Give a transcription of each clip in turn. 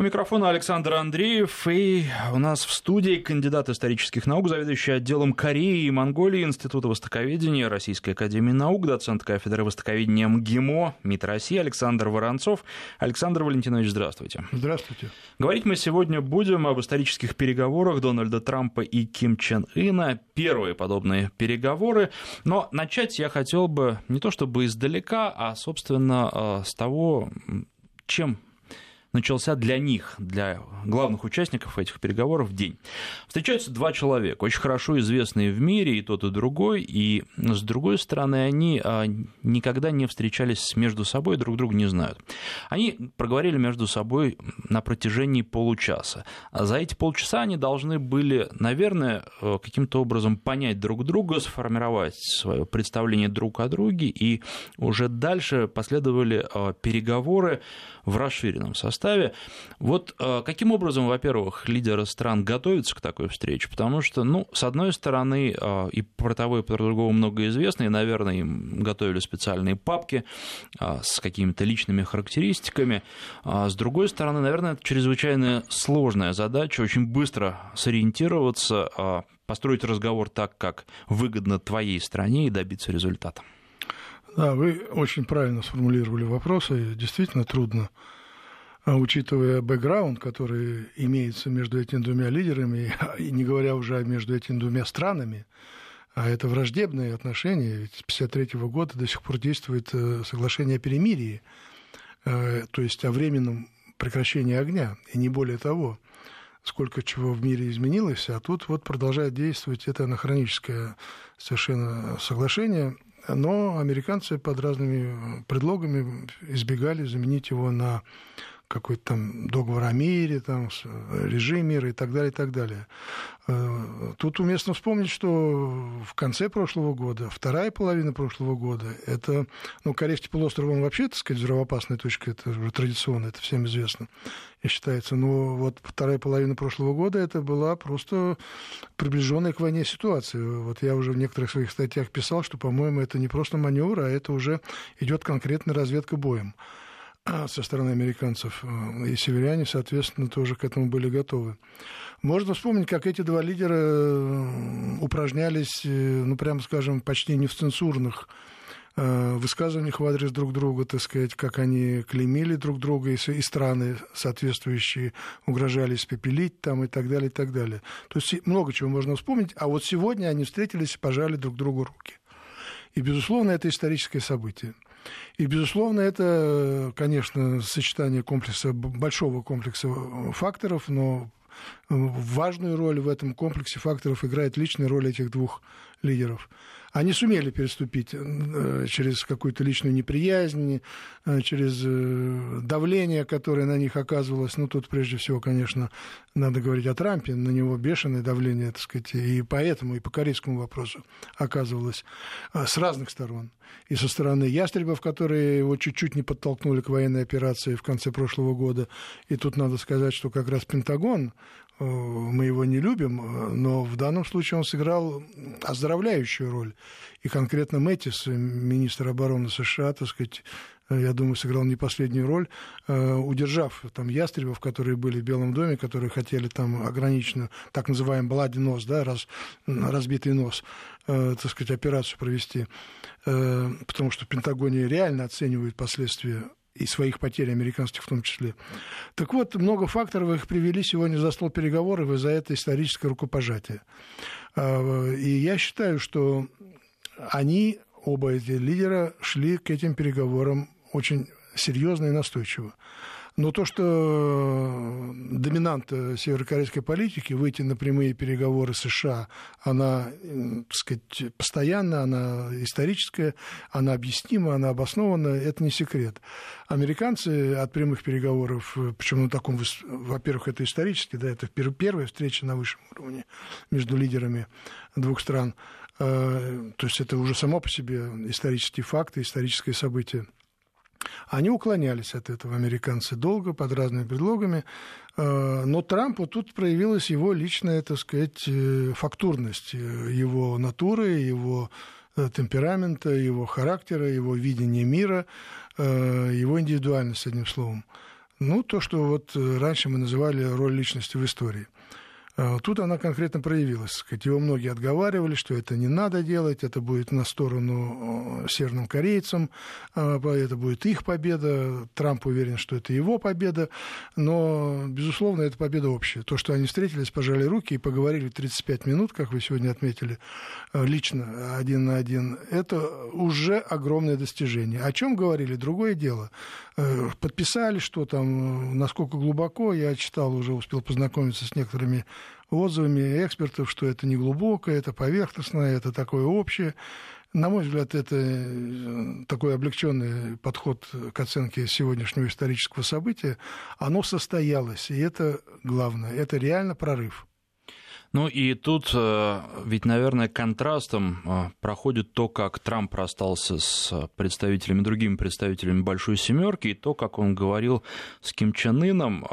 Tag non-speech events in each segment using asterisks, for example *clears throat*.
У микрофона Александр Андреев, и у нас в студии кандидат исторических наук, заведующий отделом Кореи и Монголии Института востоковедения Российской академии наук, доцент кафедры востоковедения МГИМО МИД России Александр Воронцов. Александр Валентинович, здравствуйте. Здравствуйте. Говорить мы сегодня будем об исторических переговорах Дональда Трампа и Ким Чен Ына. Первые подобные переговоры. Но начать я хотел бы не то чтобы издалека, а, собственно, э, с того, чем начался для них, для главных участников этих переговоров день. Встречаются два человека, очень хорошо известные в мире, и тот, и другой, и с другой стороны, они а, никогда не встречались между собой, друг друга не знают. Они проговорили между собой на протяжении получаса. А за эти полчаса они должны были, наверное, э, каким-то образом понять друг друга, сформировать свое представление друг о друге, и уже дальше последовали э, переговоры в расширенном составе. Вот э, каким образом, во-первых, лидеры стран готовятся к такой встрече? Потому что, ну, с одной стороны, э, и про того, и про другого много известно, и, наверное, им готовили специальные папки э, с какими-то личными характеристиками. А с другой стороны, наверное, это чрезвычайно сложная задача, очень быстро сориентироваться, построить разговор так, как выгодно твоей стране и добиться результата. Да, вы очень правильно сформулировали вопросы. Действительно трудно, а, учитывая бэкграунд, который имеется между этими двумя лидерами, *laughs* и не говоря уже между этими двумя странами, а это враждебные отношения. Ведь с 1953 года до сих пор действует э, соглашение о перемирии, э, то есть о временном прекращении огня, и не более того. Сколько чего в мире изменилось, а тут вот продолжает действовать это анахроническое совершенно соглашение – но американцы под разными предлогами избегали заменить его на какой-то там договор о мире, там, режим мира и так далее, и так далее. Э, тут уместно вспомнить, что в конце прошлого года, вторая половина прошлого года, это, ну, Корейский полуостров, он вообще, так сказать, взрывоопасная точка, это уже традиционно, это всем известно, и считается. Но вот вторая половина прошлого года, это была просто приближенная к войне ситуация. Вот я уже в некоторых своих статьях писал, что, по-моему, это не просто маневр, а это уже идет конкретная разведка боем. *clears throat* Со стороны американцев. И северяне, соответственно, тоже к этому были готовы. Можно вспомнить, как эти два лидера э, упражнялись, э, ну, прямо скажем, почти не в цензурных э, высказываниях в адрес друг друга, так сказать, как они клеймили друг друга, и, страны соответствующие угрожали испепелить там и так далее, и так далее. То есть много чего можно вспомнить. А вот сегодня они встретились и пожали друг другу руки. И, безусловно, это историческое событие. И, безусловно, это, конечно, сочетание комплекса, большого комплекса факторов, но важную роль в этом комплексе факторов играет личная роль этих двух лидеров они сумели переступить э, через какую-то личную неприязнь, э, через э, давление, которое на них оказывалось. Ну, тут прежде всего, конечно, надо говорить о Трампе, на него бешеное давление, так сказать, и поэтому, и по корейскому вопросу оказывалось с разных сторон. И со стороны ястребов, которые его чуть-чуть не подтолкнули к военной операции в конце прошлого года. И тут надо сказать, что как раз Пентагон мы его не любим, э, но в данном случае он сыграл оздоровляющую роль. И конкретно Мэтис, министр обороны США, так сказать, э, я думаю, сыграл не последнюю роль, удержав там ястребов, которые были в Белом доме, которые хотели там ограниченную, так называемый блади нос, да, раз, разбитый нос, так сказать, операцию провести, потому что в Пентагоне реально оценивают последствия и своих потерь американских в том числе. Так вот, много факторов их привели сегодня за стол переговоров, и за это историческое рукопожатие. А, и я считаю, что они, оба эти лидера, шли к этим переговорам очень серьезно и настойчиво. Но то, что э, доминант э, северокорейской политики, выйти на прямые переговоры США, она, так сказать, постоянно, она историческая, она объяснима, она обоснована, это не секрет. Американцы от прямых переговоров, э, почему на таком, во-первых, это исторически, да, это первая встреча на высшем уровне между лидерами двух стран, то есть это уже само по себе исторический факт, историческое событие – они уклонялись от этого, американцы, долго, под разными предлогами. Э, но Трампу тут проявилась его личная, так сказать, э, фактурность, э, его натуры, его темперамента, его характера, его видения мира, его индивидуальность, одним словом. Ну, то, что вот раньше мы называли роль личности в истории – тут она конкретно проявилась. Сказать, его многие отговаривали, что это не надо делать, это будет на сторону северным корейцам, а, это будет их победа. Трамп уверен, что это его победа. Но, безусловно, это победа общая. То, что они встретились, пожали руки и поговорили 35 минут, как вы сегодня отметили, лично один на один, это уже огромное достижение. О чем говорили? Другое дело. Э, подписали, что там, насколько глубоко, я читал, уже успел познакомиться с некоторыми отзывами экспертов, что это не глубокое, это поверхностное, это такое общее. На мой взгляд, это э, такой облегченный подход к оценке сегодняшнего исторического события. Оно состоялось, и это главное, это реально прорыв. Ну и тут э, ведь, наверное, контрастом э, проходит то, как Трамп расстался с представителями, другими представителями Большой Семерки, и то, как он говорил с Ким Чен Ыном.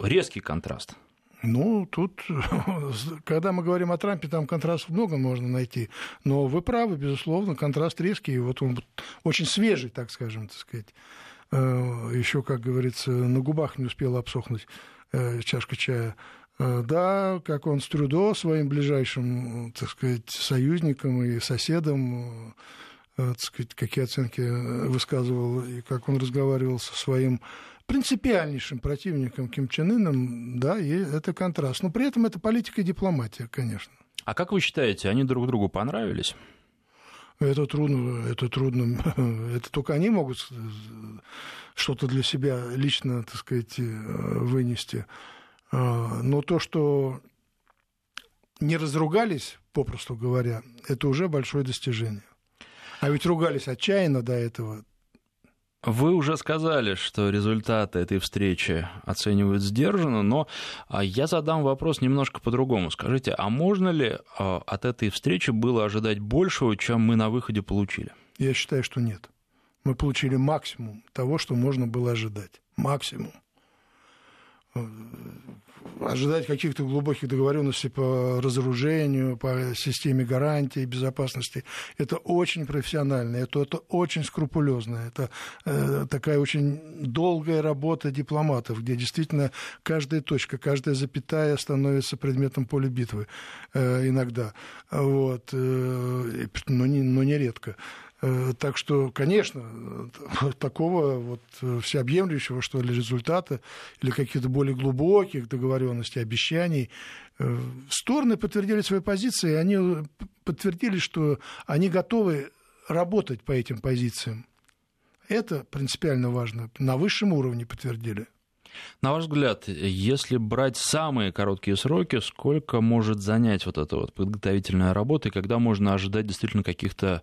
Резкий контраст. Ну, тут, *laughs* когда мы говорим о Трампе, там контраст много можно найти. Но вы правы, безусловно, контраст резкий. Вот он очень свежий, так скажем, так сказать. Э, Еще, как говорится, на губах не успела обсохнуть э, чашка чая. Э, да, как он с Трюдо, своим ближайшим, так сказать, союзником и соседом, так сказать, какие оценки высказывал, и как он разговаривал со своим принципиальнейшим противником Ким Чен Ыном, да, и это контраст. Но при этом это политика и дипломатия, конечно. А как вы считаете, они друг другу понравились? Это трудно, это трудно. *laughs* Это только они могут что-то для себя лично, так сказать, вынести. А, но то, что не разругались, попросту говоря, это уже большое достижение. А ведь ругались отчаянно до этого. Вы уже сказали, что результаты этой встречи оценивают сдержанно, но а, я задам вопрос немножко по-другому. Скажите, а можно ли а, от этой встречи было ожидать большего, чем мы на выходе получили? Я считаю, что нет. Мы получили максимум того, что можно было ожидать. Максимум ожидать каких-то глубоких договоренностей по разоружению, по системе гарантий безопасности. Это очень профессионально, это, это очень скрупулезно, это э, такая очень долгая работа дипломатов, где действительно каждая точка, каждая запятая становится предметом поля битвы э, иногда, вот, э, но, не, но нередко. Э, так что, конечно, *laughs* такого вот э, всеобъемлющего, что ли, результата или каких-то более глубоких договоренностей, обещаний, э, стороны подтвердили свои позиции, они подтвердили, что они готовы работать по этим позициям. Это принципиально важно. На высшем уровне подтвердили. На ваш взгляд, если брать самые короткие сроки, сколько может занять вот эта вот подготовительная работа, и когда можно ожидать действительно каких-то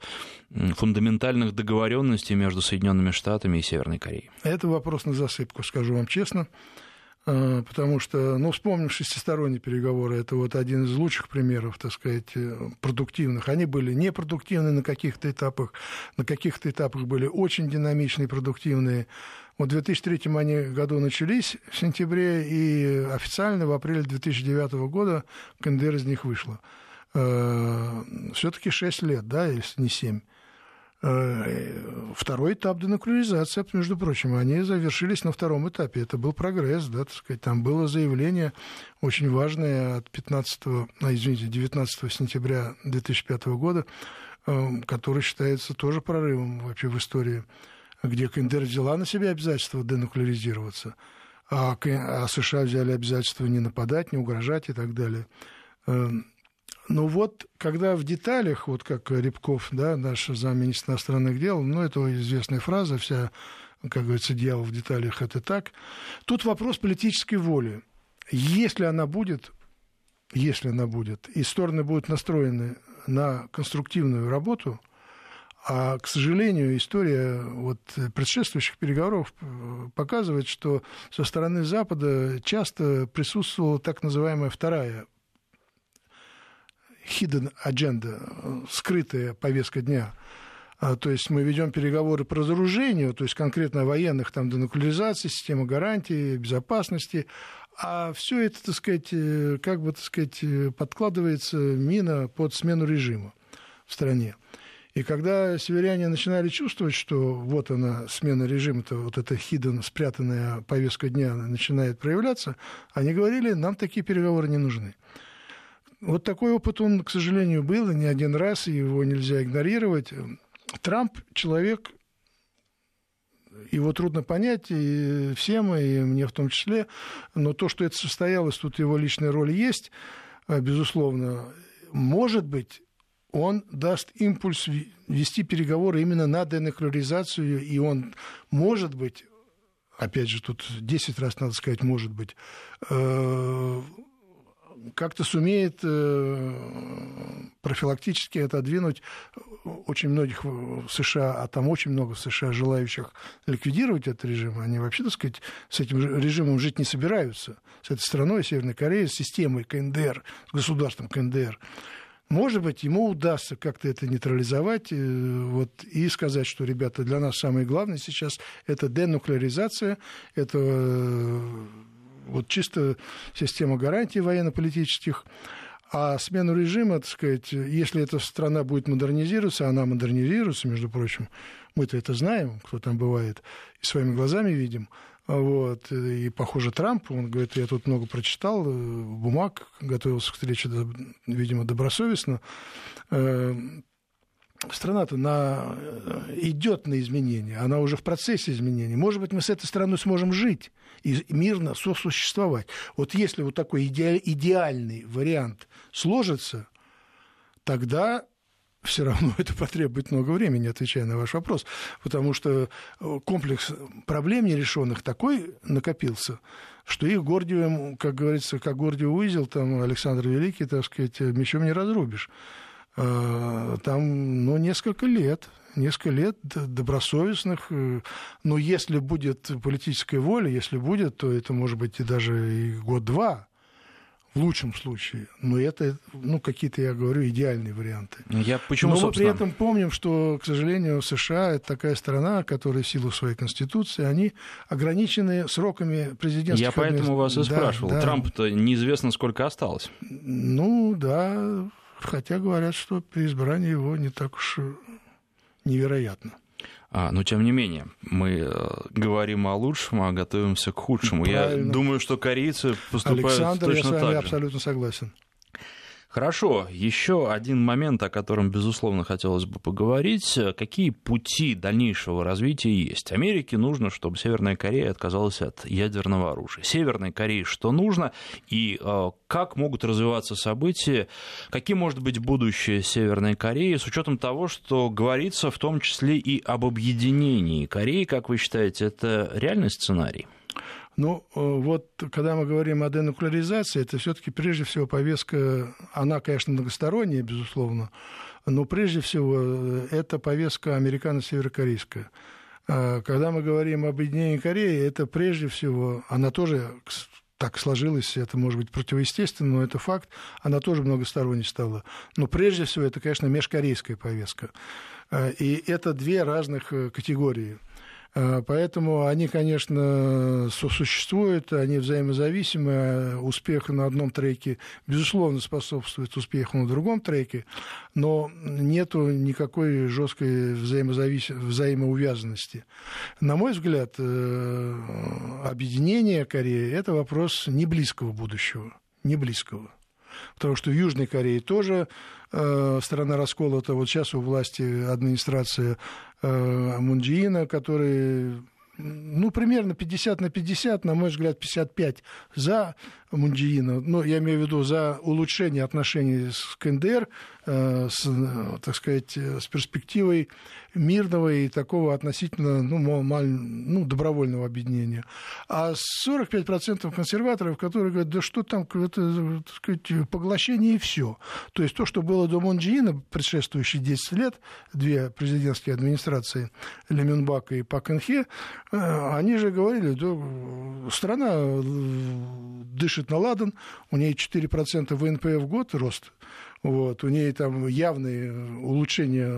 фундаментальных договоренностей между Соединенными Штатами и Северной Кореей? Это вопрос на засыпку, скажу вам честно. А, потому что, ну, вспомним шестисторонние переговоры, это вот один из лучших примеров, так сказать, э, продуктивных. Они были непродуктивны на каких-то этапах, на каких-то этапах были очень динамичные, продуктивные. Вот в 2003 они году начались в сентябре, и официально в апреле 2009 года КНДР из них вышла. Э, Все-таки 6 лет, да, если не 7. Э, второй этап денуклеаризации, между прочим, они завершились на втором этапе. Это был прогресс, да, так сказать. Там было заявление очень важное от 15, а, извините, 19 сентября 2005 года, э, которое считается тоже прорывом вообще в истории, где КНДР взяла на себя обязательство денуклеаризироваться, а, а США взяли обязательство не нападать, не угрожать и так далее. Э, ну вот, когда в деталях, вот как Рябков, да, наш замминистра иностранных дел, ну, это известная фраза, вся, как говорится, дьявол в деталях, это так. Тут вопрос политической воли. Если она будет, если она будет, и стороны будут настроены на конструктивную работу, а, к сожалению, история вот предшествующих переговоров показывает, что со стороны Запада часто присутствовала так называемая вторая hidden agenda, скрытая повестка дня. А, то есть мы ведем переговоры по разоружению, то есть конкретно о военных, там, денуклеаризации, система гарантии, безопасности, а все это, так сказать, э, как бы, так сказать, э, подкладывается мина под смену режима в стране. И когда северяне начинали чувствовать, что вот она, смена режима, то вот эта хидden, спрятанная повестка дня начинает проявляться, они говорили, нам такие переговоры не нужны. Вот такой опыт он, к сожалению, был, и не один раз, и его нельзя игнорировать. Трамп человек, его трудно понять, и всем, и мне в том числе, но то, что это состоялось, тут его личная роль есть, безусловно. Может быть, он даст импульс вести переговоры именно на денуклеаризацию, и он, может быть, опять же, тут 10 раз надо сказать, может быть, э, как-то сумеет э, профилактически отодвинуть очень многих в США, а там очень много в США желающих ликвидировать этот режим, они вообще, так сказать, с этим режимом жить не собираются, с этой страной, Северной Кореей, с системой КНДР, с государством КНДР. Может быть, ему удастся как-то это нейтрализовать э, вот, и сказать, что, ребята, для нас самое главное сейчас это денуклеаризация, это э, вот чисто система гарантий военно-политических. А смену режима, так сказать, если эта страна будет модернизироваться, она модернизируется, между прочим, мы-то это знаем, кто там бывает, и своими глазами видим – вот. И, похоже, Трамп, он говорит, я тут много прочитал, э, бумаг, готовился к встрече, видимо, добросовестно. Страна-то на... Э, идет на изменения, она уже в процессе изменений. Может быть, мы с этой страной сможем жить и мирно сосуществовать. Вот если вот такой идеальный вариант сложится, тогда все равно *laughs* это потребует много времени, отвечая на ваш вопрос, потому что э, комплекс проблем нерешенных такой накопился, что их Гордиевым, как говорится, как Гордиев узел, там Александр Великий, так сказать, мечом не разрубишь. Э, там, ну, несколько лет, несколько лет добросовестных, э, но если будет политическая воля, если будет, то это может быть и даже и год-два, в лучшем случае. Но это, ну, какие-то, я говорю, идеальные варианты. Ну, я почему, Но собственно... мы при этом помним, что, к сожалению, США — это такая страна, которая в силу своей конституции, они ограничены сроками президентских... Я поэтому вас и да, спрашивал. Да. Трамп-то неизвестно, сколько осталось. Ну, да, хотя говорят, что при избрании его не так уж невероятно. А, но тем не менее, мы э, говорим о лучшем, а готовимся к худшему. Правильно. Я думаю, что корейцы поступают Александр, точно я с вами так же. абсолютно согласен. Хорошо, еще один момент, о котором, безусловно, хотелось бы поговорить. Какие пути дальнейшего развития есть? Америке нужно, чтобы Северная Корея отказалась от ядерного оружия. Северной Корее что нужно и э, как могут развиваться события, каким может быть будущее Северной Кореи с учетом того, что говорится в том числе и об объединении Кореи, как вы считаете, это реальный сценарий? Ну, э, вот когда мы говорим о денуклеаризации, это все-таки прежде всего повестка, она, конечно, многосторонняя, безусловно, но прежде всего э, это повестка американо-северокорейская. А когда мы говорим об объединении Кореи, это прежде всего, она тоже так сложилось, это может быть противоестественно, но это факт, она тоже многосторонней стала. Но прежде всего это, конечно, межкорейская повестка. А, и это две разных э, категории – поэтому они, конечно, сосуществуют, они взаимозависимы. Успех на одном треке, безусловно, способствует успеху на другом треке, но нет никакой жесткой взаимозавис... взаимоувязанности. На мой взгляд, э, объединение Кореи – это вопрос не близкого будущего, не близкого. Потому что в Южной Корее тоже э, страна расколота. Вот сейчас у власти администрация э, Мунджиина, который ну, примерно 50 на 50, на мой взгляд, 55 за Мунджиина. Ну, я имею в виду за улучшение отношений с КНДР, э, с, так сказать, с перспективой мирного и такого относительно ну, маль, ну, добровольного объединения. А 45% консерваторов, которые говорят, да что там, это, так сказать, поглощение и все. То есть то, что было до Мунджиина предшествующие 10 лет, две президентские администрации Лемюнбака и Пак Кынхе, э, они же говорили, да, страна э, дышит на ладан, у нее 4% ВНП в год рост, вот, у нее там явные улучшения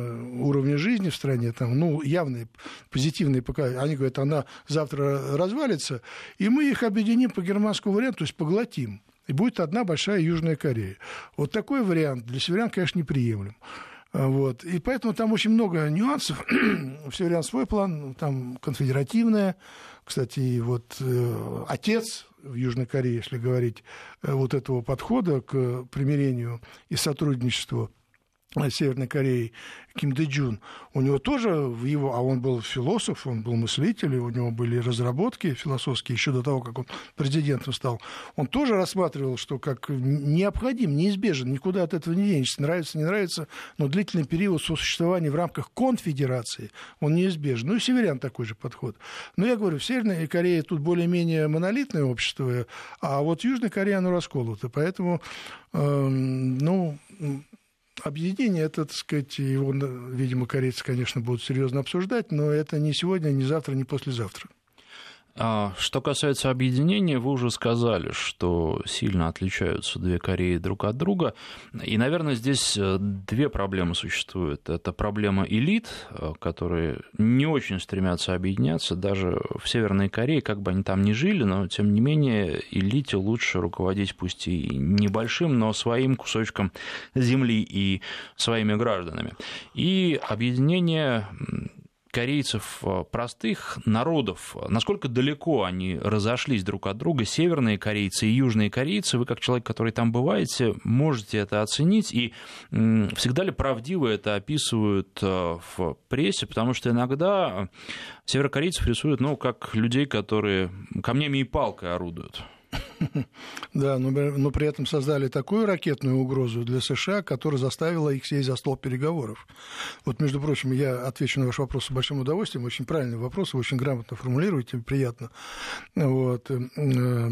уровня жизни в стране, там, ну, явные позитивные показатели. Они говорят, она завтра развалится, и мы их объединим по германскому варианту, то есть поглотим. И будет одна большая Южная Корея. Вот такой вариант для северян, конечно, неприемлем. Вот. И поэтому там очень много нюансов. *clears throat* У северян свой план, там конфедеративное. Кстати, вот э, отец в Южной Корее, если говорить, э, вот этого подхода к примирению и сотрудничеству Северной Кореи Ким Дэ Джун, у него тоже в его, а он был философ, он был мыслитель, у него были разработки философские еще до того, как он президентом стал, он тоже рассматривал, что как необходим, неизбежен, никуда от этого не денешься, нравится, не нравится, но длительный период сосуществования в рамках конфедерации, он неизбежен. Ну и северян такой же подход. Но я говорю, в Северной Корее тут более-менее монолитное общество, а вот в Южной Корее оно расколото, поэтому, э, ну, Объединение, это, так сказать, его, видимо, корейцы, конечно, будут серьезно обсуждать, но это не сегодня, не завтра, не послезавтра. А, что касается объединения, вы уже сказали, что сильно отличаются две Кореи друг от друга. И, наверное, здесь э, две проблемы существуют. Это проблема элит, э, которые не очень стремятся объединяться. Даже в Северной Корее, как бы они там ни жили, но, тем не менее, элите лучше руководить пусть и небольшим, но своим кусочком земли и своими гражданами. И объединение корейцев, э, простых народов, насколько далеко они разошлись друг от друга, северные корейцы и южные корейцы, вы как человек, который там бываете, можете это оценить, и всегда ли правдиво это описывают э, в прессе, потому что иногда северокорейцев рисуют, ну, как людей, которые камнями и палкой орудуют. *laughs* Да, но, но при этом создали такую ракетную угрозу для США, которая заставила их сесть за стол переговоров. Вот, между прочим, я отвечу на ваш вопрос с большим удовольствием. Очень правильный вопрос, вы очень грамотно формулируете, приятно. Вот. Э,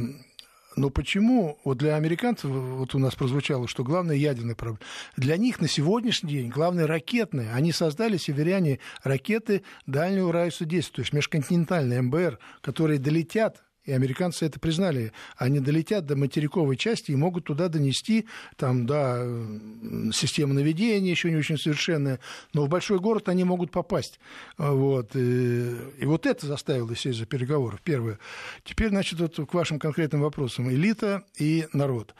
но почему вот для американцев, вот у нас прозвучало, что главное ядерная проблема. Для них на сегодняшний день главное ракетная. Они создали, северяне, ракеты дальнего радиуса действия, то есть межконтинентальные МБР, которые долетят и американцы это признали. Они долетят до материковой части и могут туда донести, там, да, система наведения еще не очень совершенная, но в большой город они могут попасть. Вот. И, и вот это заставило сесть за переговоров, первое. Теперь, значит, вот к вашим конкретным вопросам. Элита и народ.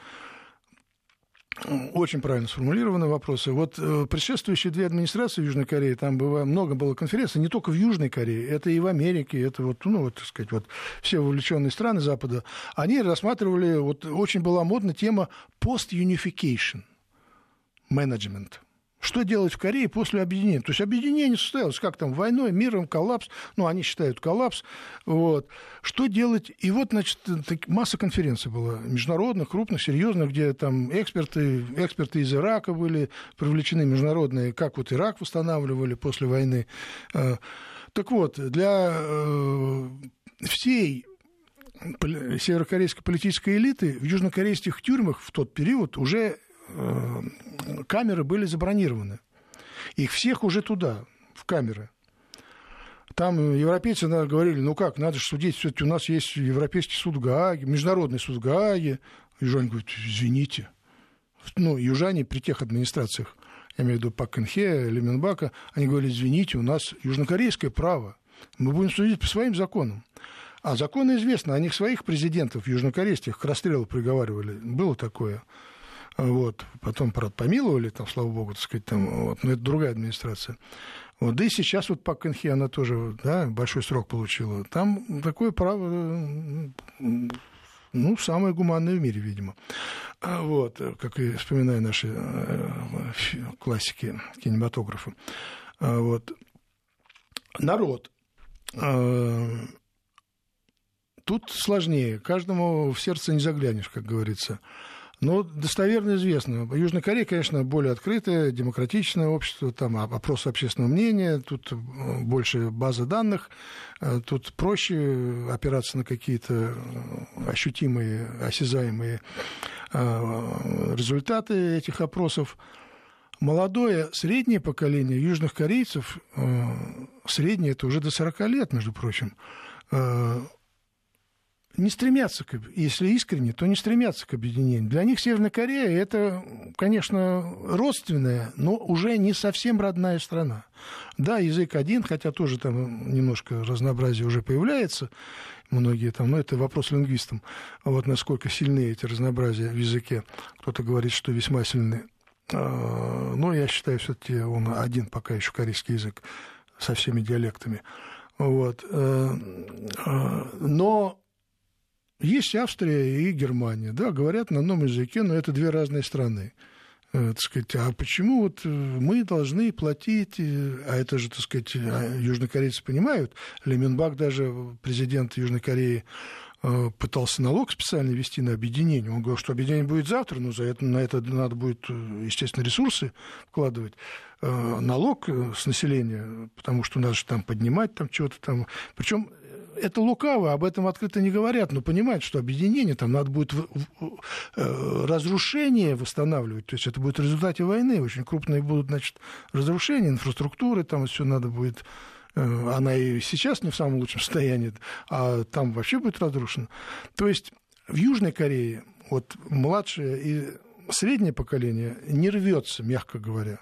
Очень правильно сформулированы вопросы. Вот э, предшествующие две администрации Южной Корее, там было, много было конференций, не только в Южной Корее, это и в Америке, это вот, ну, вот, так сказать, вот все вовлеченные страны Запада, они рассматривали, вот очень была модна тема post-unification management. Что делать в Корее после объединения? То есть объединение состоялось, как там, войной, миром, коллапс, ну, они считают коллапс, вот. Что делать? И вот, значит, масса конференций была, международных, крупных, серьезных, где там эксперты, эксперты из Ирака были привлечены, международные, как вот Ирак восстанавливали после войны. Э, так вот, для э, всей северокорейской политической элиты в южнокорейских тюрьмах в тот период уже Э, камеры были забронированы. Их всех уже туда, в камеры. Там европейцы говорили, ну как, надо же судить, все-таки у нас есть Европейский суд в Гааге, Международный суд в Гааге. Южане говорят, извините. Ну, южане при тех администрациях, я имею в виду Пак Кенхе, Леменбака, они говорили, извините, у нас южнокорейское право, мы будем судить по своим законам. А законы известны, они своих президентов южнокорейских к расстрелу приговаривали. Было такое. Вот. Потом, правда, помиловали, там, слава богу, так сказать, там, вот, но это другая администрация. Вот. Да и сейчас вот Пак Кенхи, она тоже да, большой срок получила. Там такое право, ну, самое гуманное в мире, видимо. А вот, как и вспоминая наши э, классики кинематографа. А вот. Народ. А, тут сложнее. Каждому в сердце не заглянешь, как говорится. Но достоверно известно. Южная Корея, конечно, более открытое, демократичное общество, там опрос общественного мнения, тут э, больше базы данных, э, тут проще опираться на какие-то э, ощутимые, осязаемые результаты этих опросов. Молодое, среднее поколение южных корейцев, среднее это уже до 40 лет, между прочим, не стремятся, к, если искренне, то не стремятся к объединению. Для них Северная Корея – это, конечно, родственная, но уже не совсем родная страна. Да, язык один, хотя тоже там немножко разнообразие уже появляется, многие там, но это вопрос лингвистам, вот насколько сильны эти разнообразия в языке. Кто-то говорит, что весьма сильны. ну, я считаю, все-таки он один пока еще корейский язык со всеми диалектами. Вот. Но есть Австрия и Германия, да, говорят на одном языке, но это две разные страны. Э, так сказать, а почему вот э, мы должны платить, э, а это же, так сказать, а, южнокорейцы понимают, Леменбак даже, президент Южной Кореи, пытался налог специально вести на объединение. Он говорил, что объединение будет завтра, но за это, на это надо будет, естественно, ресурсы вкладывать. Налог с населения, потому что надо же там поднимать там что-то там. Причем это лукаво, об этом открыто не говорят, но понимают, что объединение, там надо будет э, разрушение восстанавливать, то есть это будет в результате войны, очень крупные будут, значит, разрушения инфраструктуры, там все надо будет э, она и сейчас не в самом лучшем состоянии, а там вообще будет разрушена. То есть в Южной Корее вот младшее и среднее поколение не рвется, мягко говоря.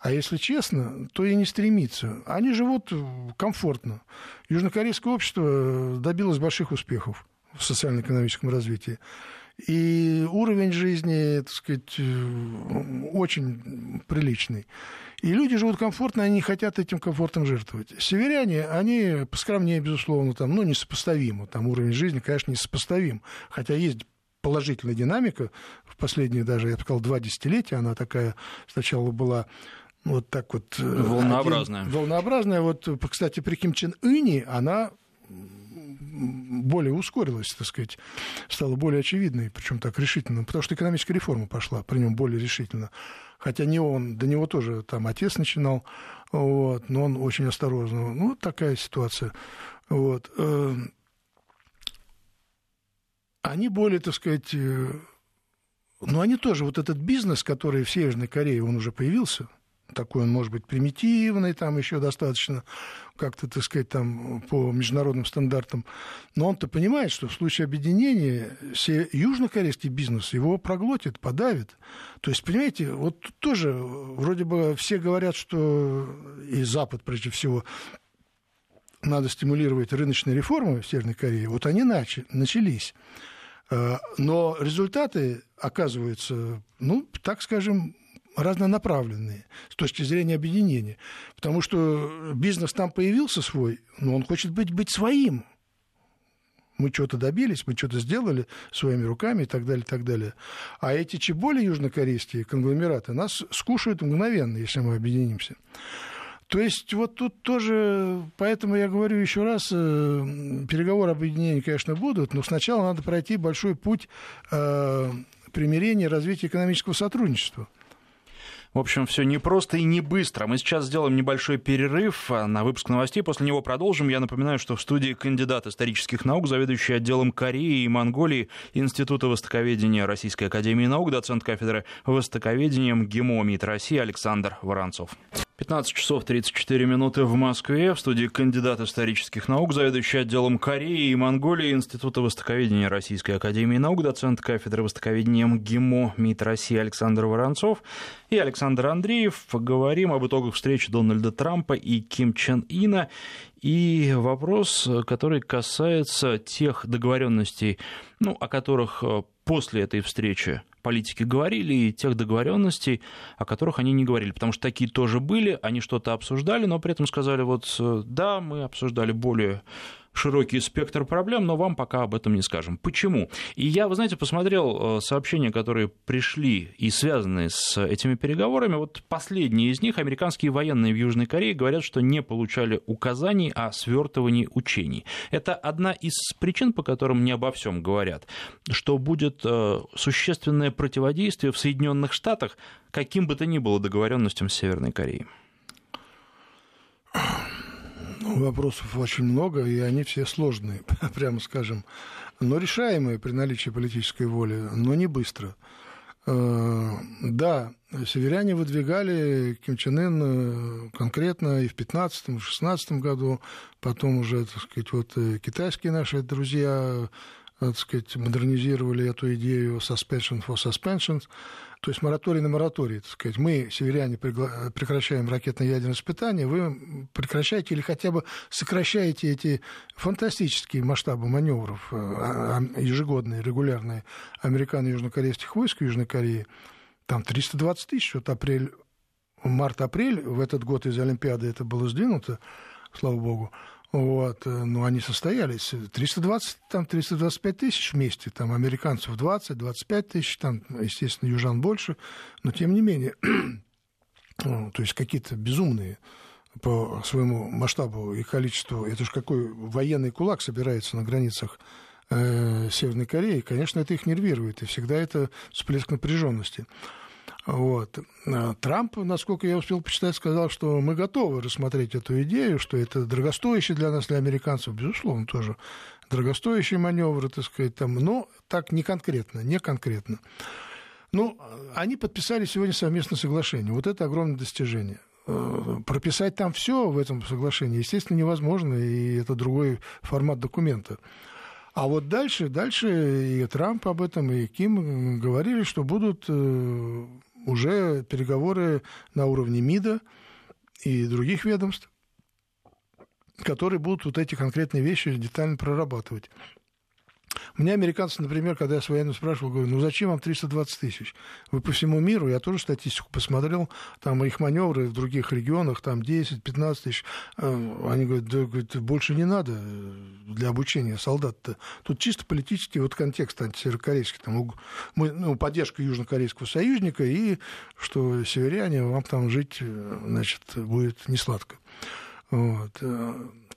А если честно, то и не стремится. Они живут комфортно. Южнокорейское общество добилось больших успехов в социально-экономическом развитии. И уровень жизни, так сказать, очень приличный. И люди живут комфортно, они не хотят этим комфортом жертвовать. Северяне, они поскромнее, безусловно, там, ну, несопоставимо. Там уровень жизни, конечно, несопоставим. Хотя есть положительная динамика. В последние даже, я бы сказал, два десятилетия она такая сначала была вот так вот... Э, волнообразная. Один, волнообразная. Вот, кстати, при Ким Чен Ыне она более ускорилась, так сказать, стала более очевидной, причем так решительно, потому что экономическая реформа пошла при нем более решительно. Хотя не он, до него тоже там отец начинал, вот, но он очень осторожно. Ну, такая ситуация. Вот. Э, они более, так сказать, э, ну, они тоже, вот этот бизнес, который в Северной Корее, он уже появился – такой он может быть примитивный, там еще достаточно как-то, так сказать, там по международным стандартам. Но он-то понимает, что в случае объединения все южнокорейский бизнес его проглотит, подавит. То есть, понимаете, вот тут тоже вроде бы все говорят, что и Запад, прежде всего, надо стимулировать рыночные реформы в Северной Корее. Вот они начали, начались. Э, но результаты оказываются, ну, так скажем, разнонаправленные с точки зрения объединения. Потому что бизнес там появился свой, но он хочет быть, быть своим. Мы что-то добились, мы что-то сделали своими руками и так далее, и так далее. А эти чеболи южнокорейские, конгломераты, нас скушают мгновенно, если мы объединимся. То есть вот тут тоже, поэтому я говорю еще раз, э, переговоры об объединении, конечно, будут, но сначала надо пройти большой путь э, примирения развития экономического сотрудничества. В общем, все непросто и не быстро. Мы сейчас сделаем небольшой перерыв а, на выпуск новостей, после него продолжим. Я напоминаю, что в студии кандидат исторических наук, заведующий отделом Кореи и Монголии Института востоковедения Российской Академии Наук, доцент кафедры востоковедения МГИМО МИД России Александр Воронцов. 15 часов 34 минуты в Москве. В студии кандидат исторических наук, заведующий отделом Кореи и Монголии Института востоковедения Российской Академии Наук, доцент кафедры востоковедения МГИМО МИД России Александр Воронцов и Александр Андреев. Поговорим об итогах встречи Дональда Трампа и Ким Чен Ина. И вопрос, который касается тех договоренностей, ну, о которых э, после этой встречи политики говорили, и тех договоренностей, о которых они не говорили. Потому что такие тоже были, они что-то обсуждали, но при этом сказали, вот э, да, мы обсуждали более широкий спектр проблем, но вам пока об этом не скажем. Почему? И я, вы знаете, посмотрел э, сообщения, которые пришли и связаны с этими переговорами. Вот последние из них, американские военные в Южной Корее говорят, что не получали указаний о свертывании учений. Это одна из причин, по которым не обо всем говорят, что будет э, существенное противодействие в Соединенных Штатах каким бы то ни было договоренностям с Северной Кореей. Вопросов очень много, и они все сложные, *laughs* прямо скажем, но решаемые при наличии политической воли, но не быстро. Э, да, северяне выдвигали Ким Чен Ын э, конкретно и в 15 и в 16 году, потом уже, так сказать, вот э, китайские наши друзья, так сказать, модернизировали эту идею suspension for suspensions, то есть мораторий на мораторий, так сказать. Мы, северяне, прекращаем ракетно-ядерные испытания, вы прекращаете или хотя бы сокращаете эти фантастические масштабы маневров а, а, ежегодные, регулярные американо-южнокорейских войск в Южной Корее. там 320 тысяч, вот апрель, март-апрель, в этот год из Олимпиады это было сдвинуто, слава богу, вот, э, но они состоялись. 320, там 325 тысяч вместе, там американцев 20, 25 тысяч, там, естественно, южан больше, но тем не менее, *clears throat* ну, то есть какие-то безумные по своему масштабу и количеству. Это же какой военный кулак собирается на границах э, Северной Кореи. Конечно, это их нервирует, и всегда это всплеск напряженности. Вот. А Трамп, насколько я успел почитать, сказал, что мы готовы рассмотреть эту идею, что это дорогостоящий для нас, для американцев, безусловно, тоже дорогостоящий маневр, так сказать, там, но так не конкретно, не конкретно. Ну, они подписали сегодня совместное соглашение. Вот это огромное достижение. Э, прописать там все в этом соглашении, естественно, невозможно, и это другой формат документа. А вот дальше, дальше и Трамп об этом, и Ким говорили, что будут э, уже переговоры на уровне МИДа и других ведомств, которые будут вот эти конкретные вещи детально прорабатывать. Мне американцы, например, когда я с военным спрашивал, говорю, ну зачем вам 320 тысяч? Вы по всему миру, я тоже статистику посмотрел, там их маневры в других регионах, там 10-15 тысяч. Э, они говорят, да, больше не надо для обучения солдат-то. Тут чисто политический вот контекст антисеверокорейский. Там, мы, ну, поддержка южнокорейского союзника и что северяне, вам там жить, э, значит, будет несладко. Вот.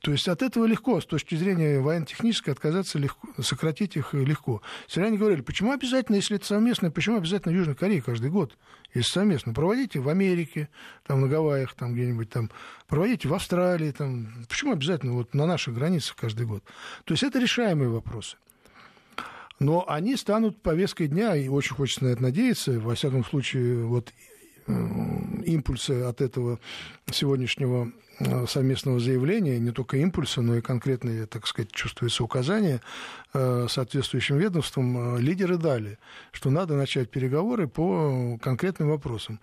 Э, то есть от этого легко, с точки зрения военно-технической, отказаться легко, сократить их легко. Северяне говорили, почему обязательно, если это совместно, почему обязательно в Южной Корее каждый год, если совместно? Проводите в Америке, там на Гавайях, там где-нибудь там, проводите в Австралии, там, почему обязательно вот на наших границах каждый год? То есть это решаемые вопросы. Но они станут повесткой дня, и очень хочется на это надеяться. Во всяком случае, вот э, импульсы от этого сегодняшнего Э, совместного заявления, не только импульса, но и конкретные, так сказать, чувствуется указания э, соответствующим ведомствам, э, лидеры дали, что надо начать переговоры по конкретным вопросам.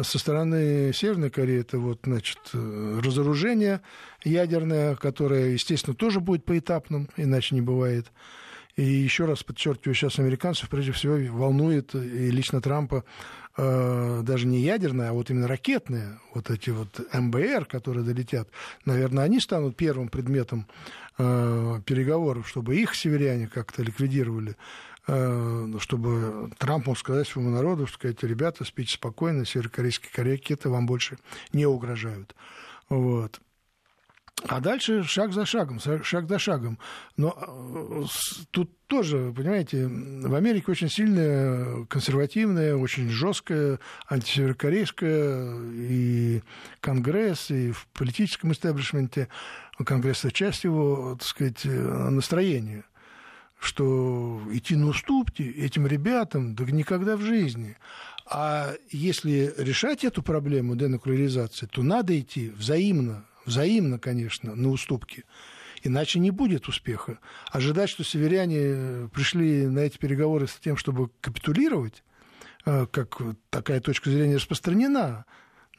Со стороны Северной Кореи это вот, значит, разоружение ядерное, которое, естественно, тоже будет поэтапным, иначе не бывает. И еще раз подчеркиваю, сейчас американцев прежде всего волнует и лично Трампа э, даже не ядерная, а вот именно ракетные, вот эти вот МБР, которые долетят, наверное, они станут первым предметом э, переговоров, чтобы их северяне как-то ликвидировали э, чтобы Трамп мог сказать своему народу, сказать, ребята, спите спокойно, северокорейские ракеты вам больше не угрожают. Вот. А дальше шаг за шагом, шаг за шагом. Но э, тут тоже, понимаете, в Америке очень сильная, консервативная, очень жесткая антисеверокорейская и Конгресс, и в политическом истеблишменте Конгресса часть его, так сказать, настроения что идти на уступки этим ребятам, да никогда в жизни. А если решать эту проблему денуклеаризации, то надо идти взаимно, взаимно, конечно, на уступки. Иначе не будет успеха. Ожидать, что северяне э, пришли на эти переговоры с тем, чтобы капитулировать, э, как такая точка зрения распространена,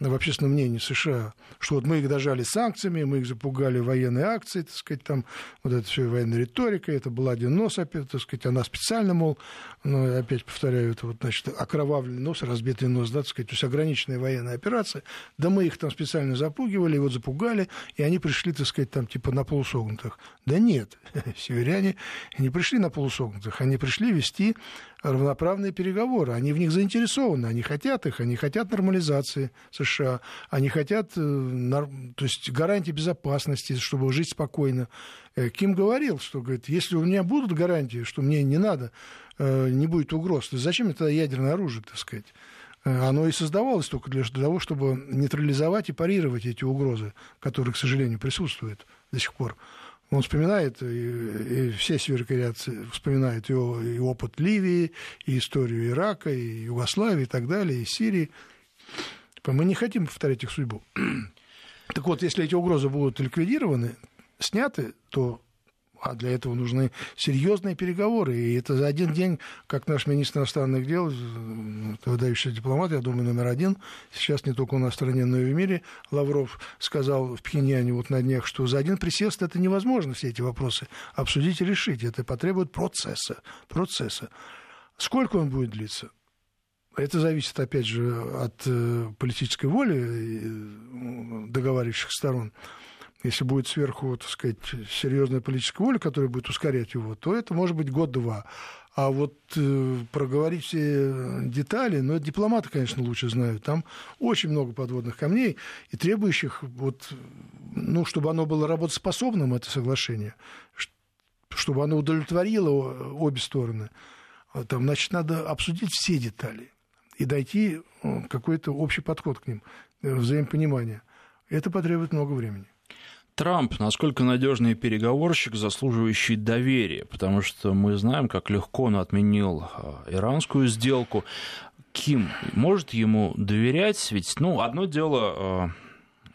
в общественном мнении США, что вот мы их дожали санкциями, мы их запугали военной акцией, так сказать, там вот это все военная риторика, это был один нос, опять, так сказать, она специально, мол, ну, опять повторяю, это вот, значит, окровавленный нос, разбитый нос, да, так сказать, то есть ограниченная военная операция, да мы их там специально запугивали, вот запугали, и они пришли, так сказать, там типа на полусогнутых. Да нет, *laughs* северяне не пришли на полусогнутых, они пришли вести равноправные переговоры. Они в них заинтересованы, они хотят их, они хотят нормализации США, они хотят э, то есть, гарантии безопасности, чтобы жить спокойно. Э, Ким говорил, что говорит, если у меня будут гарантии, что мне не надо, э, не будет угроз, то зачем это ядерное оружие, так сказать? Оно и создавалось только для того, чтобы нейтрализовать и парировать эти угрозы, которые, к сожалению, присутствуют до сих пор. Он вспоминает, и, и все северокорейцы вспоминают и, и опыт Ливии, и историю Ирака, и Югославии, и так далее, и Сирии. Мы не хотим повторять их судьбу. *clears throat* Так вот, если эти угрозы будут ликвидированы, сняты, то а для этого нужны серьезные переговоры. И это за один день, как наш министр иностранных дел, выдающийся дипломат, я думаю, номер один, сейчас не только у нас в стране, но и в мире, Лавров сказал в Пхеньяне вот на днях, что за один присест это невозможно все эти вопросы обсудить и решить. Это потребует процесса. процесса. Сколько он будет длиться? Это зависит, опять же, от э, политической воли э, договаривающих сторон. Если будет сверху, так сказать, серьезная политическая воля, которая будет ускорять его, то это может быть год-два. А вот э, проговорить все детали, ну, это дипломаты, конечно, лучше знают. Там очень много подводных камней и требующих, вот, ну, чтобы оно было работоспособным, это соглашение, чтобы оно удовлетворило обе стороны. А там, значит, надо обсудить все детали и дойти э, какой-то общий подход к ним, э, взаимопонимание. Это потребует много времени. Трамп, насколько надежный переговорщик, заслуживающий доверия, потому что мы знаем, как легко он отменил э, иранскую сделку. Ким может ему доверять? Ведь, ну, одно дело,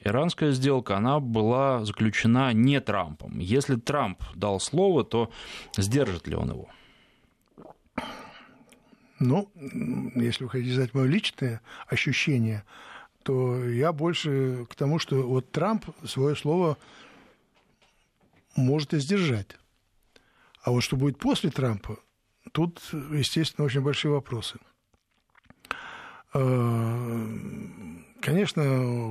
иранская сделка, она была заключена не Трампом. Если Трамп дал слово, то сдержит ли он его? Ну, если вы хотите знать мое личное ощущение, то я больше к тому, что вот Трамп свое слово может и сдержать. А вот что будет после Трампа, тут, естественно, очень большие вопросы. Э, конечно,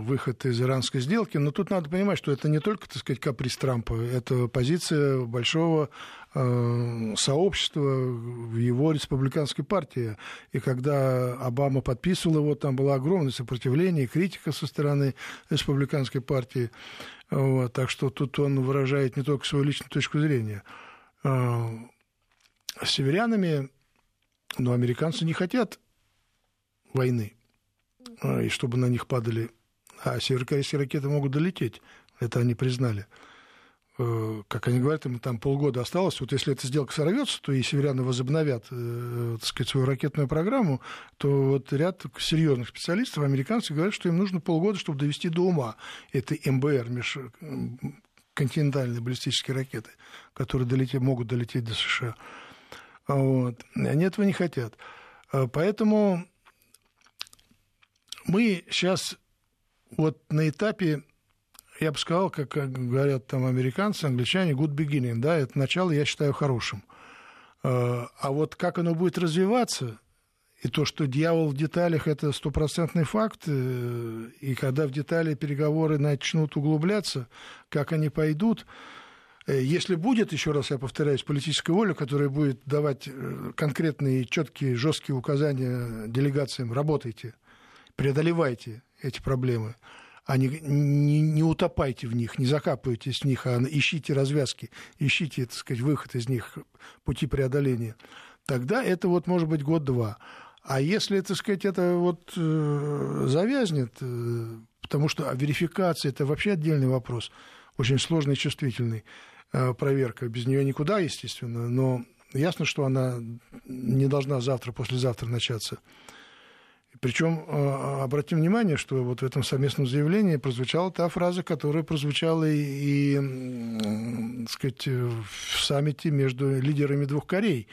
выход из иранской сделки, но тут надо понимать, что это не только, так сказать, каприз Трампа, это позиция большого сообщества в его республиканской партии. И когда Обама подписывал его, там было огромное сопротивление и критика со стороны республиканской партии. Вот, так что тут он выражает не только свою личную точку зрения. Э, с северянами, но американцы не хотят войны, а, и чтобы на них падали. А северокорейские ракеты могут долететь. Это они признали. Э, как они говорят, им там полгода осталось. Вот если эта сделка сорвется, то и северяне возобновят э, так сказать, свою ракетную программу, то вот ряд серьезных специалистов, американцев, говорят, что им нужно полгода, чтобы довести до ума этой МБР, межконтинентальные баллистические ракеты, которые долететь, могут долететь до США. Вот. Они этого не хотят. Э, поэтому мы сейчас вот на этапе, я бы сказал, как говорят там американцы, англичане, good beginning, да, это начало я считаю хорошим. А, а вот как оно будет развиваться, и то, что дьявол в деталях, это стопроцентный факт, э, и когда в детали переговоры начнут углубляться, как они пойдут, э, если будет, еще раз я повторяюсь, политическая воля, которая будет давать э, конкретные, четкие, жесткие указания делегациям, работайте – преодолевайте эти проблемы, а не, не, не утопайте в них, не закапывайтесь в них, а ищите развязки, ищите, так сказать, выход из них, пути преодоления. Тогда это вот может быть год-два. А если, так сказать, это вот э, завязнет, э, потому что верификация это вообще отдельный вопрос, очень сложный и чувствительный, э, проверка, без нее никуда, естественно, но ясно, что она не должна завтра, послезавтра начаться. Причем а, обратим внимание, что вот в этом совместном заявлении прозвучала та фраза, которая прозвучала и, и так сказать, в саммите между лидерами двух Корей.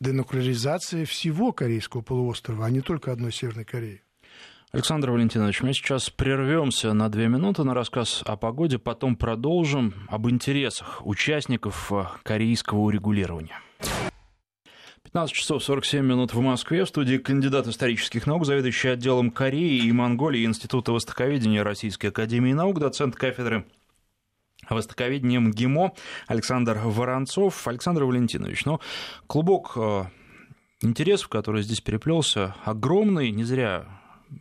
Денуклеаризация всего Корейского полуострова, а не только одной Северной Кореи. Александр Валентинович, мы сейчас прервемся на две минуты на рассказ о погоде, потом продолжим об интересах участников корейского урегулирования. 15 часов 47 минут в Москве. В студии кандидат исторических наук, заведующий отделом Кореи и Монголии Института востоковедения Российской Академии Наук, доцент кафедры востоковедения МГИМО Александр Воронцов. Александр Валентинович, ну, клубок э, интересов, который здесь переплелся, огромный. Не зря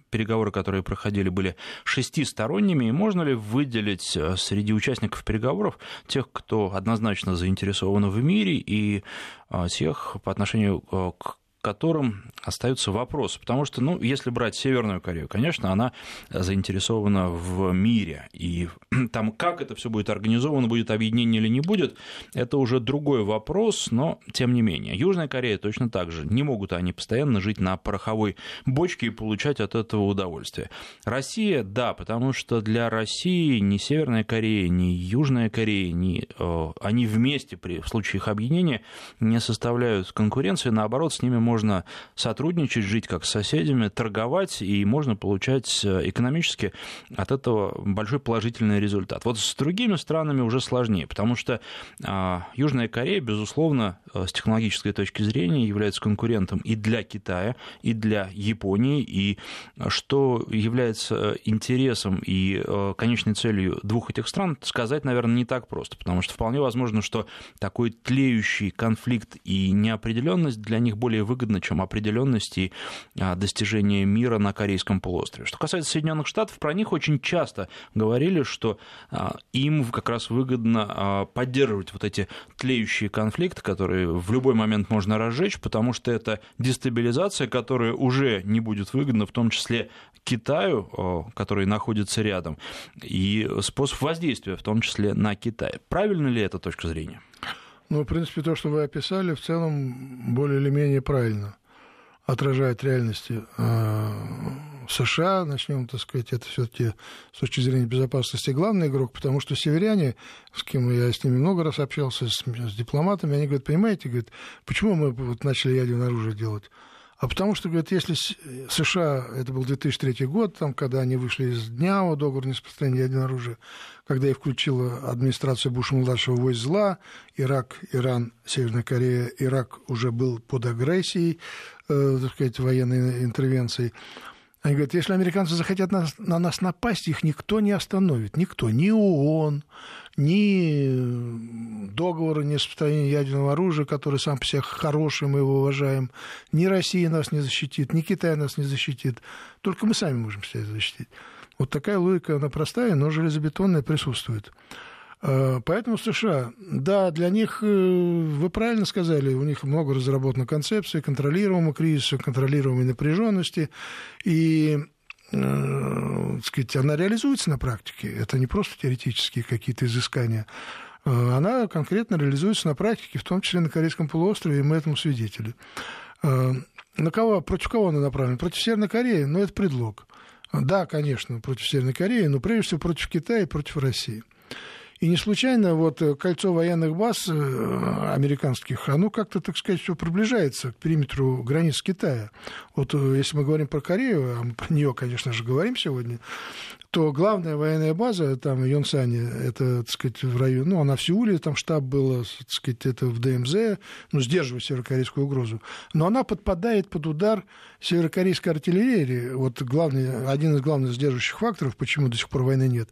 переговоры, которые проходили, были шестисторонними, и можно ли выделить э, среди участников переговоров тех, кто однозначно заинтересован в мире, и э, тех, по отношению э, к которым остаются вопросы. Потому что, ну, если брать Северную Корею, конечно, она заинтересована в мире. И *clears throat* там, как это все будет организовано, будет объединение или не будет, это уже другой вопрос, но тем не менее. Южная Корея точно так же. Не могут они постоянно жить на пороховой бочке и получать от этого удовольствие. Россия, да, потому что для России ни Северная Корея, ни Южная Корея, ни, э, они вместе при, в случае их объединения не составляют конкуренции, наоборот, с ними можно, с сотрудничать, жить как с соседями, торговать, и можно получать экономически от этого большой положительный результат. Вот с другими странами уже сложнее, потому что Южная Корея, безусловно, с технологической точки зрения является конкурентом и для Китая, и для Японии, и что является интересом и конечной целью двух этих стран, сказать, наверное, не так просто, потому что вполне возможно, что такой тлеющий конфликт и неопределенность для них более выгодны, чем определенность и а, достижение мира на Корейском полуострове. Что касается Соединенных Штатов, про них очень часто говорили, что а, им как раз выгодно а, поддерживать вот эти тлеющие конфликты, которые в любой момент можно разжечь, потому что это дестабилизация, которая уже не будет выгодна, в том числе Китаю, который находится рядом, и способ воздействия, в том числе на Китай. Правильно ли эта точка зрения? Ну, в принципе, то, что вы описали, в целом более или менее правильно отражает реальности э, США, начнем, так сказать, это все-таки с точки зрения безопасности главный игрок, потому что северяне, с кем я с ними много раз общался, с, с дипломатами, они говорят, понимаете, говорят, почему мы вот начали ядерное оружие делать? А потому что, говорят, если США, это был 2003 год, там, когда они вышли из дня о договора нераспространения ядерного оружия, когда их включила администрация Буша-младшего войск зла, Ирак, Иран, Северная Корея, Ирак уже был под агрессией, э, так сказать, военной интервенцией. Они говорят, если американцы захотят нас, на нас напасть, их никто не остановит. Никто. Ни ООН, ни договор о состоянии ядерного оружия, который сам по себе хороший, мы его уважаем. Ни Россия нас не защитит, ни Китай нас не защитит. Только мы сами можем себя защитить. Вот такая логика, она простая, но железобетонная присутствует. Э, поэтому США, да, для них, э, вы правильно сказали, у них много разработано концепций контролируемого кризиса, контролируемой напряженности, и э, сказать, она реализуется на практике. Это не просто теоретические какие-то изыскания. Э, она конкретно реализуется на практике, в том числе на Корейском полуострове, и мы этому свидетели. На кого, против кого она направлена? Против Северной Кореи, но это предлог. Да, конечно, против Северной Кореи, но прежде всего против Китая и против России. И не случайно вот э, кольцо военных баз э, американских, оно как-то, так сказать, все приближается к периметру границ Китая. Вот э, если мы говорим про Корею, а мы про нее, конечно же, говорим сегодня, то главная военная база там в Йонсане, это, так сказать, в районе, ну, она в Сеуле, там штаб был, так сказать, это в ДМЗ, ну, сдерживает северокорейскую угрозу. Но она подпадает под удар северокорейской артиллерии. Вот главный, один из главных сдерживающих факторов, почему до сих пор войны нет.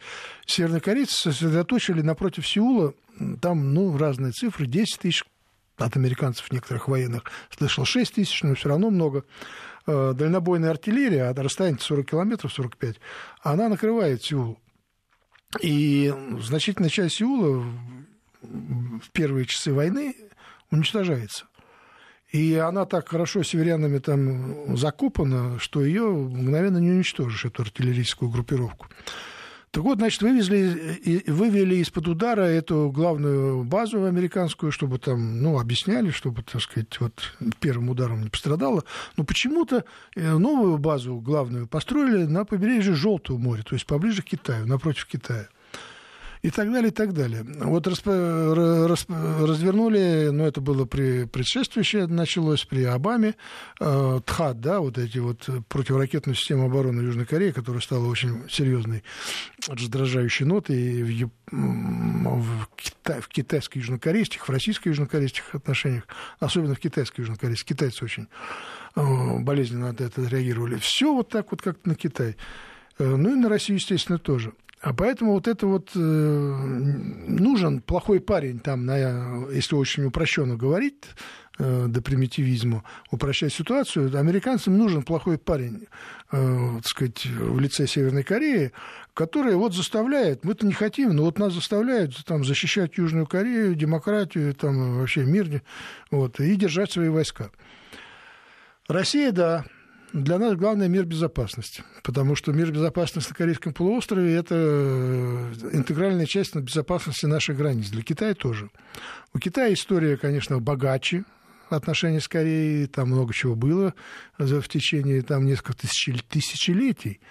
Севернокорейцы сосредоточили напротив Сеула, там, ну, разные цифры, 10 тысяч от американцев некоторых военных, слышал 6 тысяч, но все равно много Э, дальнобойная артиллерия, а расстояние 40 километров, 45, она накрывает Сеул. И значительная часть Сеула в первые часы войны уничтожается. И она так хорошо северянами там закопана, что ее мгновенно не уничтожишь, эту артиллерийскую группировку. Так вот, значит, вывезли, вывели из-под удара эту главную базу американскую, чтобы там, ну, объясняли, чтобы, так сказать, вот первым ударом не пострадало. Но почему-то э, новую базу главную построили на побережье Желтого моря, то есть поближе к Китаю, напротив Китая и так далее, и так далее. Вот расп... Расп... развернули, ну, это было при предшествующее, началось при Обаме, э, ТХАД, да, вот эти вот противоракетную систему обороны Южной Кореи, которая стала очень серьезной раздражающей нотой в, в, Кита... в китайско-южнокорейских, в российско-южнокорейских отношениях, особенно в китайско-южнокорейских. Китайцы очень э, болезненно на это реагировали. Все вот так вот, как на Китай. Э, ну и на Россию, естественно, тоже. А поэтому вот это вот э, нужен плохой парень, там, на, если очень упрощенно говорить, э, до примитивизма, упрощать ситуацию, американцам нужен плохой парень, э, так сказать, в лице Северной Кореи, который вот заставляет, мы-то не хотим, но вот нас заставляют там, защищать Южную Корею, демократию, там, вообще мир, вот, и держать свои войска. Россия, да, для нас главное мир безопасности, потому что мир безопасности на Корейском полуострове – это э, интегральная часть безопасности наших границ. Для Китая тоже. У Китая история, конечно, богаче, отношения с Кореей, там много чего было в течение там, нескольких тысяч, тысячелетий.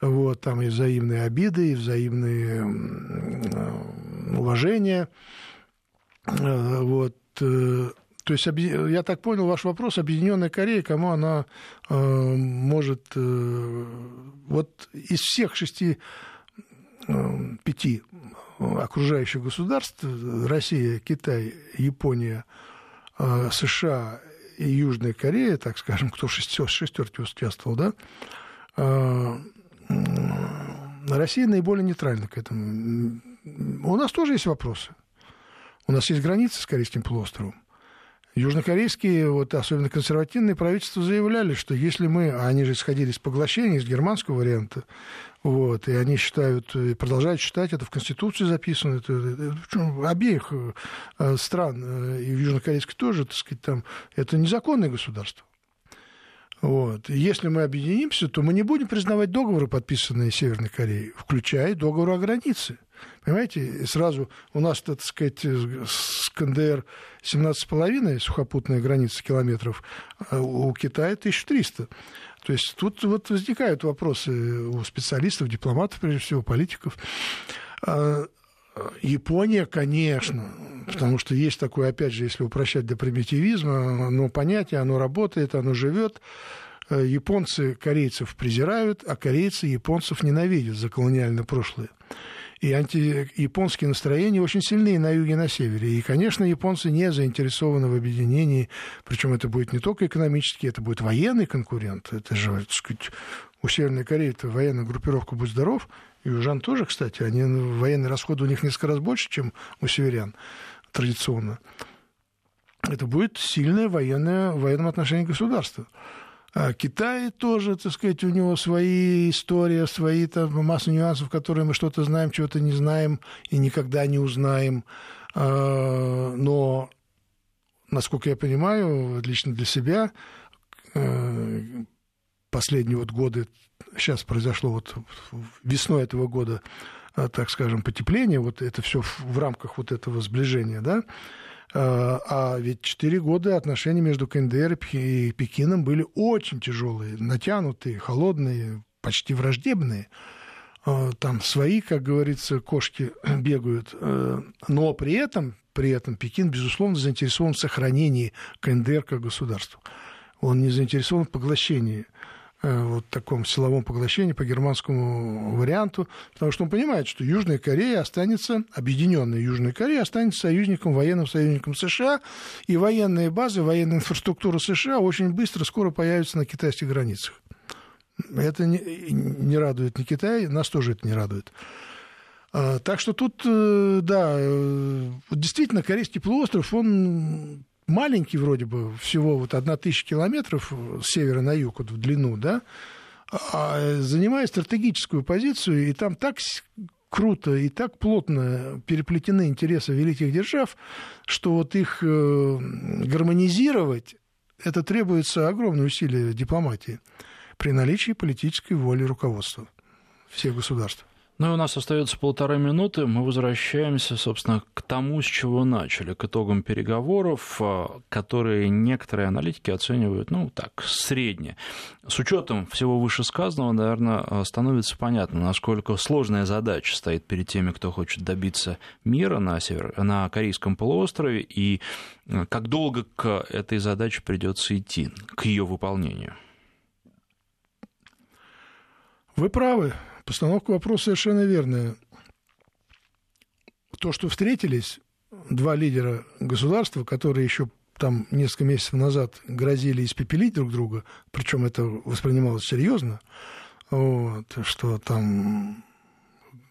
Вот, там и взаимные обиды, и взаимные уважения. Э, вот. То есть, я так понял ваш вопрос, Объединенная Корея, кому она э, может... Э, вот из всех шести, э, пяти окружающих государств, Россия, Китай, Япония, э, США и Южная Корея, так скажем, кто в шестерке участвовал, да, э, Россия наиболее нейтральна к этому. У нас тоже есть вопросы. У нас есть границы с Корейским полуостровом. Южнокорейские, вот, особенно консервативные правительства заявляли, что если мы, а они же исходили из поглощения, из германского варианта, вот, и они считают, и продолжают считать, это в Конституции записано, это, это, обеих э, стран, э, и в Южнокорейской тоже, так сказать, там, это незаконное государство. Вот. Если мы объединимся, то мы не будем признавать договоры, подписанные Северной Кореей, включая договор о границе. Понимаете, сразу у нас, так сказать, с КНДР 17,5 сухопутная граница километров, а у Китая 1300. То есть тут вот возникают вопросы у специалистов, дипломатов, прежде всего, политиков. А, Япония, конечно, потому что есть такое, опять же, если упрощать до примитивизма, оно понятие, оно работает, оно живет. Э, японцы корейцев презирают, а корейцы японцев ненавидят за колониальное прошлое. И антияпонские настроения очень сильные на юге и на севере. И, конечно, японцы не заинтересованы в объединении, причем это будет не только экономический, это будет военный конкурент. Это же, так сказать, у Северной Кореи это военная группировка «Будь здоров», и у Жан тоже, кстати, они, военные расходы у них несколько раз больше, чем у северян традиционно. Это будет сильное военное, в военном отношении государство. А Китай тоже, так сказать, у него свои истории, свои там масса нюансов, которые мы что-то знаем, чего-то не знаем и никогда не узнаем. А, но, насколько я понимаю, лично для себя э, последние вот годы, сейчас произошло вот весной этого года, э, так скажем, потепление, вот это все в рамках вот этого сближения, да, а, а ведь четыре года отношения между КНДР и Пекином были очень тяжелые, натянутые, холодные, почти враждебные. А, там свои, как говорится, кошки *clears throat* бегают. А, но при этом, при этом Пекин, безусловно, заинтересован в сохранении КНДР как государства. Он не заинтересован в поглощении Э, вот таком силовом поглощении по германскому варианту, потому что он понимает, что Южная Корея останется, объединенная Южная Корея останется союзником, военным союзником США, и военные базы, военная инфраструктура США очень быстро, скоро появятся на китайских границах. Это не, не радует ни Китай, нас тоже это не радует. А, так что тут, э, да, э, действительно, Корейский полуостров, он маленький вроде бы, всего вот одна тысяча километров с севера на юг, вот в длину, да, а занимает стратегическую позицию, и там так круто и так плотно переплетены интересы великих держав, что вот их э, гармонизировать, это требуется огромные усилия дипломатии при наличии политической воли руководства всех государств. Ну и у нас остается полторы минуты. Мы возвращаемся, собственно, к тому, с чего начали, к итогам переговоров, а, которые некоторые аналитики оценивают, ну, так, средне. С учетом всего вышесказанного, наверное, становится понятно, насколько сложная задача стоит перед теми, кто хочет добиться мира на, север... на Корейском полуострове, и а, как долго к этой задаче придется идти, к ее выполнению. Вы правы. Постановка вопроса совершенно верная. То, что встретились два лидера государства, которые еще там несколько месяцев назад грозили испепелить друг друга, причем это воспринималось серьезно, вот, что там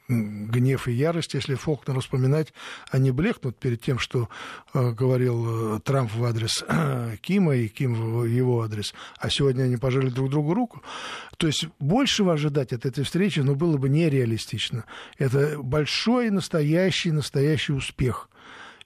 гнев и ярость, если Фолкнер вспоминать, они блекнут перед тем, что э, говорил э, Трамп в адрес э, Кима и Ким в его адрес, а сегодня они пожали друг другу руку. То есть большего ожидать от этой встречи, ну, было бы нереалистично. Это большой, настоящий, настоящий успех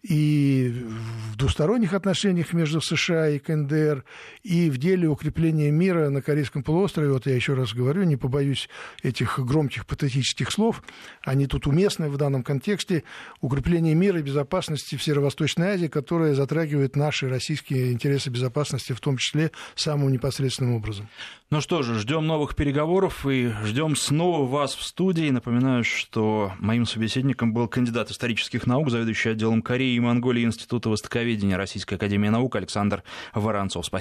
и в двусторонних отношениях между США и КНДР, и в деле укрепления мира на Корейском полуострове. Вот я еще раз говорю, не побоюсь этих громких патетических слов, они тут уместны в данном контексте. Укрепление мира и безопасности в Северо-Восточной Азии, которое затрагивает наши российские интересы безопасности, в том числе самым непосредственным образом. Ну что же, ждем новых переговоров и ждем снова вас в студии. Напоминаю, что моим собеседником был кандидат исторических наук, заведующий отделом Кореи Кореи и Монголии Института Востоковедения Российской Академии Наук Александр Воронцов. Спасибо.